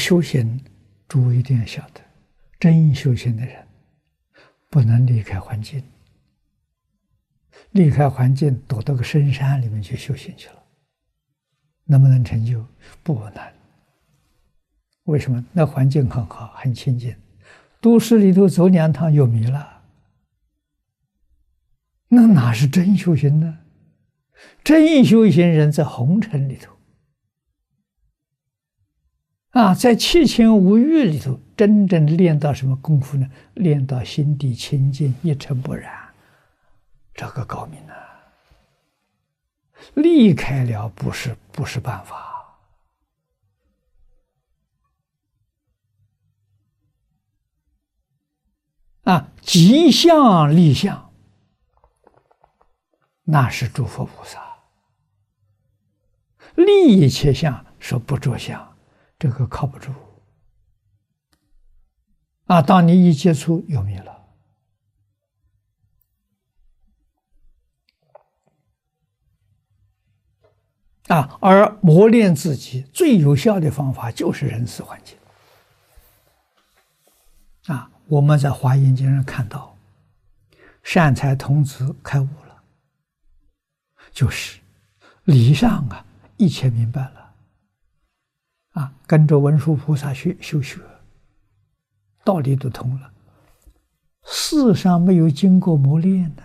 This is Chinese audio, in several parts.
修行，诸位一定要晓得，真修行的人不能离开环境，离开环境躲到个深山里面去修行去了，能不能成就？不难。为什么？那环境很好，很清净，都市里头走两趟又迷了，那哪是真修行呢？真修行人在红尘里头。啊，在七情五欲里头，真正练到什么功夫呢？练到心地清净，一尘不染，这个高明啊！离开了不是不是办法啊！即相立相，那是诸佛菩萨立一切相，说不着相。这个靠不住啊！当你一接触，有没有了啊！而磨练自己最有效的方法，就是人事环境啊！我们在《华严经》上看到，善财童子开悟了，就是理上啊，一切明白了。啊，跟着文殊菩萨去修学，道理都通了。世上没有经过磨练的，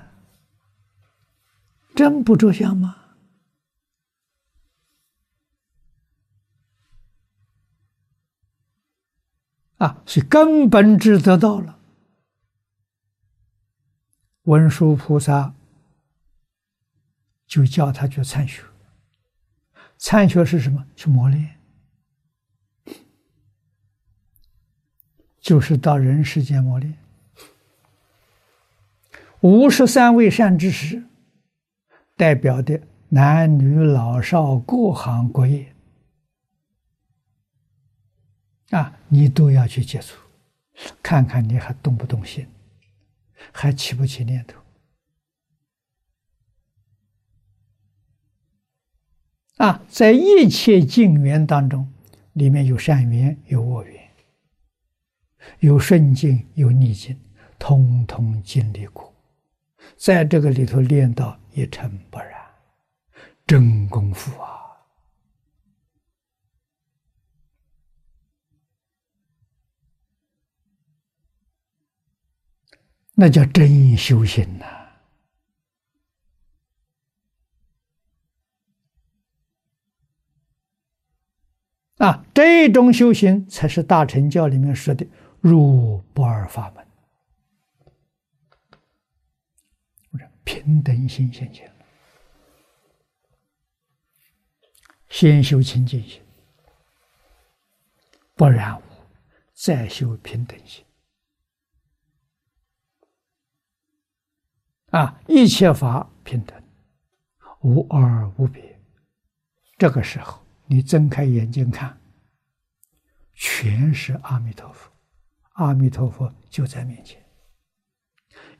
真不着相吗？啊，所以根本智得到了。文殊菩萨就叫他去参学，参学是什么？去磨练。就是到人世间磨练，五十三位善知识，代表的男女老少各行各业，啊，你都要去接触，看看你还动不动心，还起不起念头，啊，在一切境缘当中，里面有善缘，有恶缘。有顺境，有逆境，通通经历过，在这个里头练到一尘不染，真功夫啊！那叫真修行呐！啊，这种修行才是大乘教里面说的。入不二法门，平等心现前。先修清净心，不染污，再修平等心。啊，一切法平等，无二无别。这个时候，你睁开眼睛看，全是阿弥陀佛。阿弥陀佛就在面前，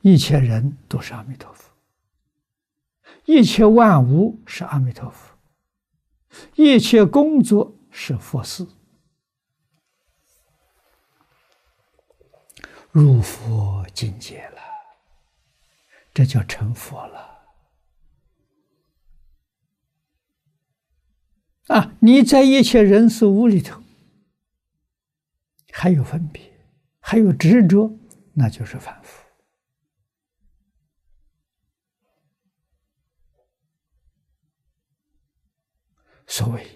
一切人都是阿弥陀佛，一切万物是阿弥陀佛，一切工作是佛事，入佛境界了，这叫成佛了。啊，你在一切人事物里头还有分别。还有执着，那就是反复。所谓《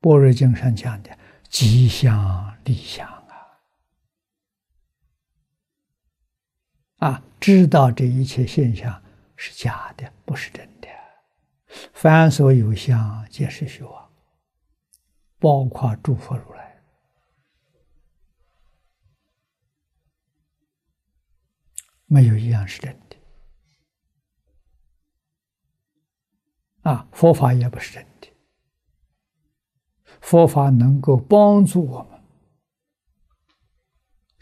般若经》上讲的“即相立相”啊，啊，知道这一切现象是假的，不是真的。凡所有相，皆是虚妄，包括诸佛如来。没有一样是真的，啊，佛法也不是真的。佛法能够帮助我们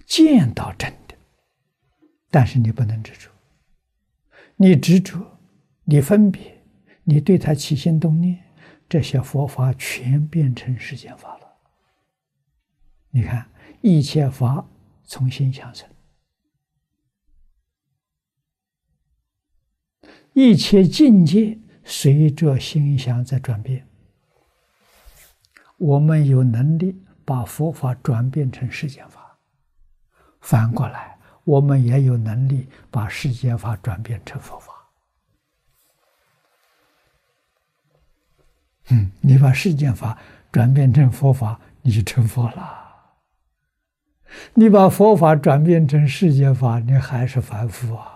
见到真的，但是你不能执着，你执着，你分别，你对它起心动念，这些佛法全变成世间法了。你看，一切法从心想生，一切境界随着心想在转变。我们有能力把佛法转变成世间法，反过来，我们也有能力把世间法转变成佛法。嗯，你把世间法转变成佛法，你就成佛了。你把佛法转变成世间法，你还是凡夫啊。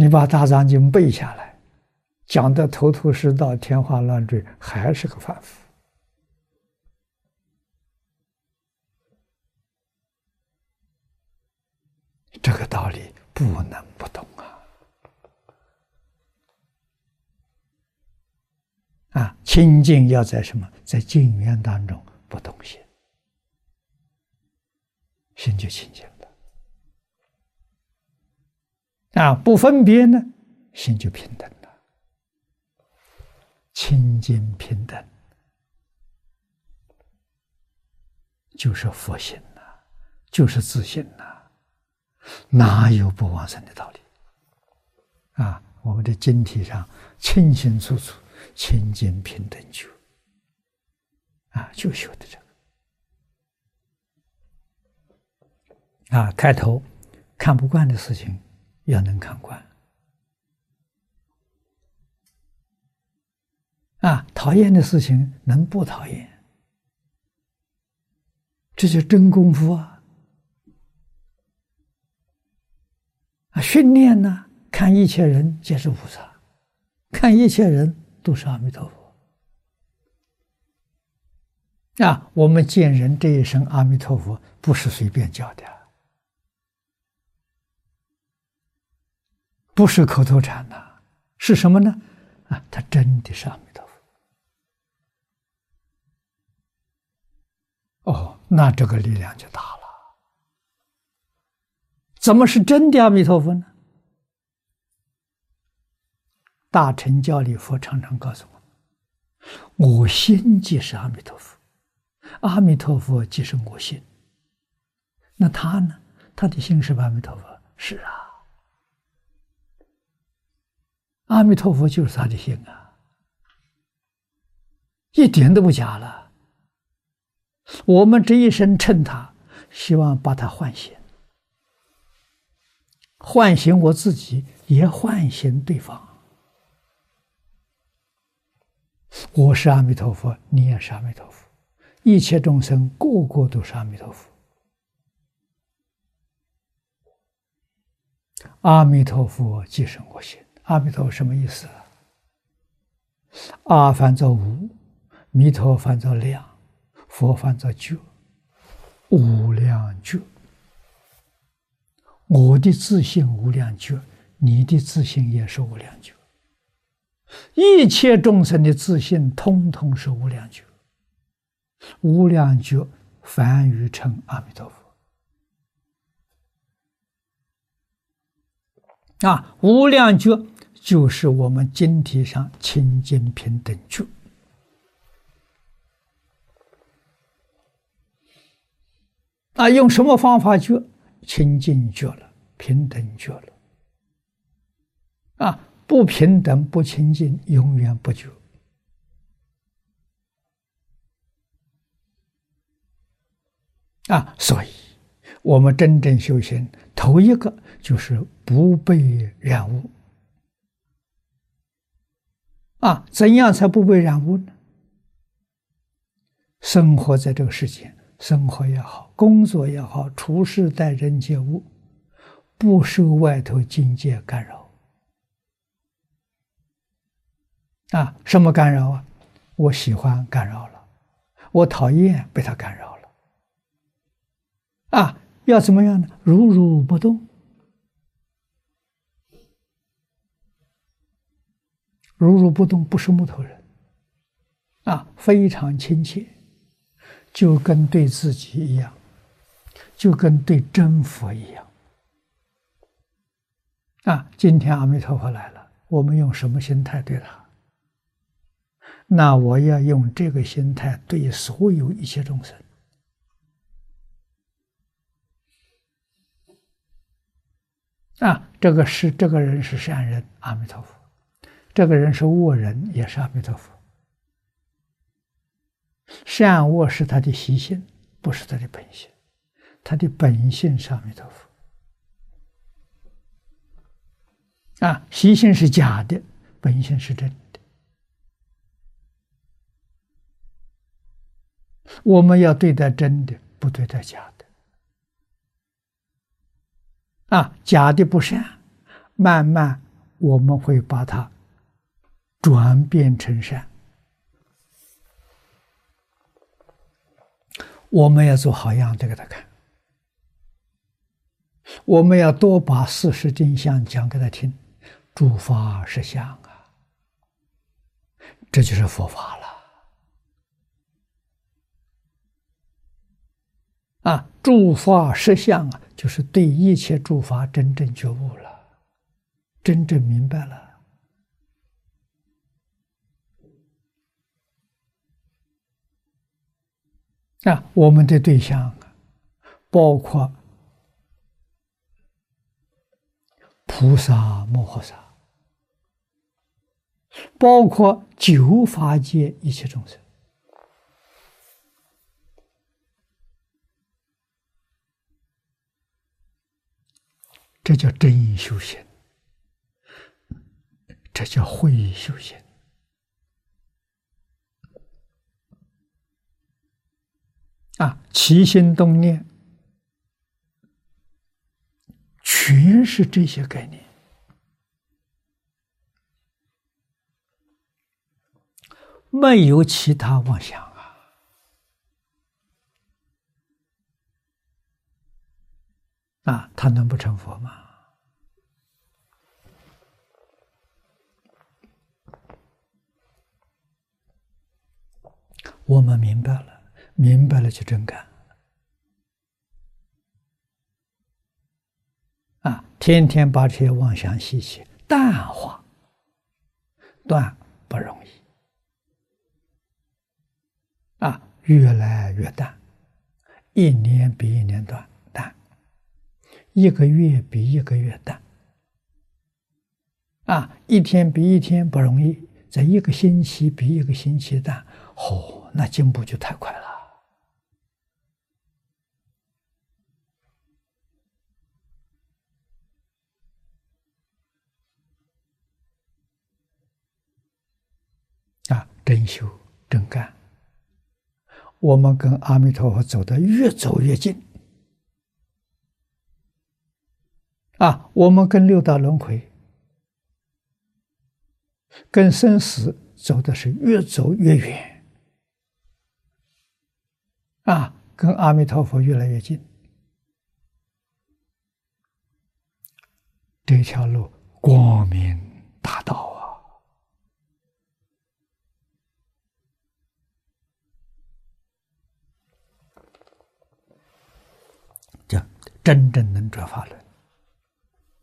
你把大藏经背下来，讲的头头是道、天花乱坠，还是个凡夫。这个道理不能不懂啊！啊，清净要在什么？在静缘当中不动心，心就清净了。啊，不分别呢，心就平等了。清净平等，就是佛性呐，就是自信呐，哪有不往生的道理？啊，我们的经体上清清楚楚。清净平等觉，啊，就修的这个。啊，开头看不惯的事情，要能看惯。啊，讨厌的事情能不讨厌，这就真功夫啊！啊，训练呢，看一切人皆是菩萨，看一切人。都是阿弥陀佛啊！我们见人这一声阿弥陀佛，不是随便叫的，不是口头禅呐，是什么呢？啊，他真的是阿弥陀佛。哦，那这个力量就大了。怎么是真的阿弥陀佛呢？大乘教里佛常常告诉我：“我心即是阿弥陀佛，阿弥陀佛即是我心。”那他呢？他的心是阿弥陀佛？是啊，阿弥陀佛就是他的心啊，一点都不假了。我们这一生称他，希望把他唤醒，唤醒我自己，也唤醒对方。我是阿弥陀佛，你也是阿弥陀佛，一切众生个个都是阿弥陀佛。阿弥陀佛即是我心。阿弥陀佛什么意思？阿翻作无，弥陀翻作量，佛翻作觉，无量觉。我的自信无量觉，你的自信也是无量觉。一切众生的自信，通通是无量觉。无量觉梵语称阿弥陀佛。啊，无量觉就是我们经体上清净平等觉。啊，用什么方法觉？清净觉了，平等觉了。啊。不平等、不清净，永远不觉。啊，所以，我们真正修行，头一个就是不被染污。啊，怎样才不被染污呢？生活在这个世界，生活也好，工作也好，处事待人接物，不受外头境界干扰。啊，什么干扰啊？我喜欢干扰了，我讨厌被他干扰了。啊，要怎么样呢？如如不动，如如不动，不是木头人。啊，非常亲切，就跟对自己一样，就跟对真佛一样。啊，今天阿弥陀佛来了，我们用什么心态对他？那我要用这个心态对所有一切众生。啊，这个是这个人是善人，阿弥陀佛；这个人是恶人，也是阿弥陀佛。善恶是他的习性，不是他的本性。他的本性是阿弥陀佛。啊，习性是假的，本性是真的。我们要对待真的，不对待假的。啊，假的不善，慢慢我们会把它转变成善。我们要做好样子给他看，我们要多把事实真相讲给他听，诸法实相啊，这就是佛法了。啊，诸法实相啊。就是对一切诸法真正觉悟了，真正明白了。啊，我们的对象包括菩萨摩诃萨，包括九法界一切众生。这叫真修行，这叫慧修行啊！起心动念，全是这些概念，没有其他妄想。啊，他能不成佛吗？我们明白了，明白了就真干。啊，天天把这些妄想习气淡化，断不容易。啊，越来越淡，一年比一年短。一个月比一个月淡，啊，一天比一天不容易，在一个星期比一个星期淡，哦，那进步就太快了。真修真干，我们跟阿弥陀佛走得越走越近。啊，我们跟六道轮回、跟生死走的是越走越远，啊，跟阿弥陀佛越来越近，这条路光明大道啊，这真正能转法轮。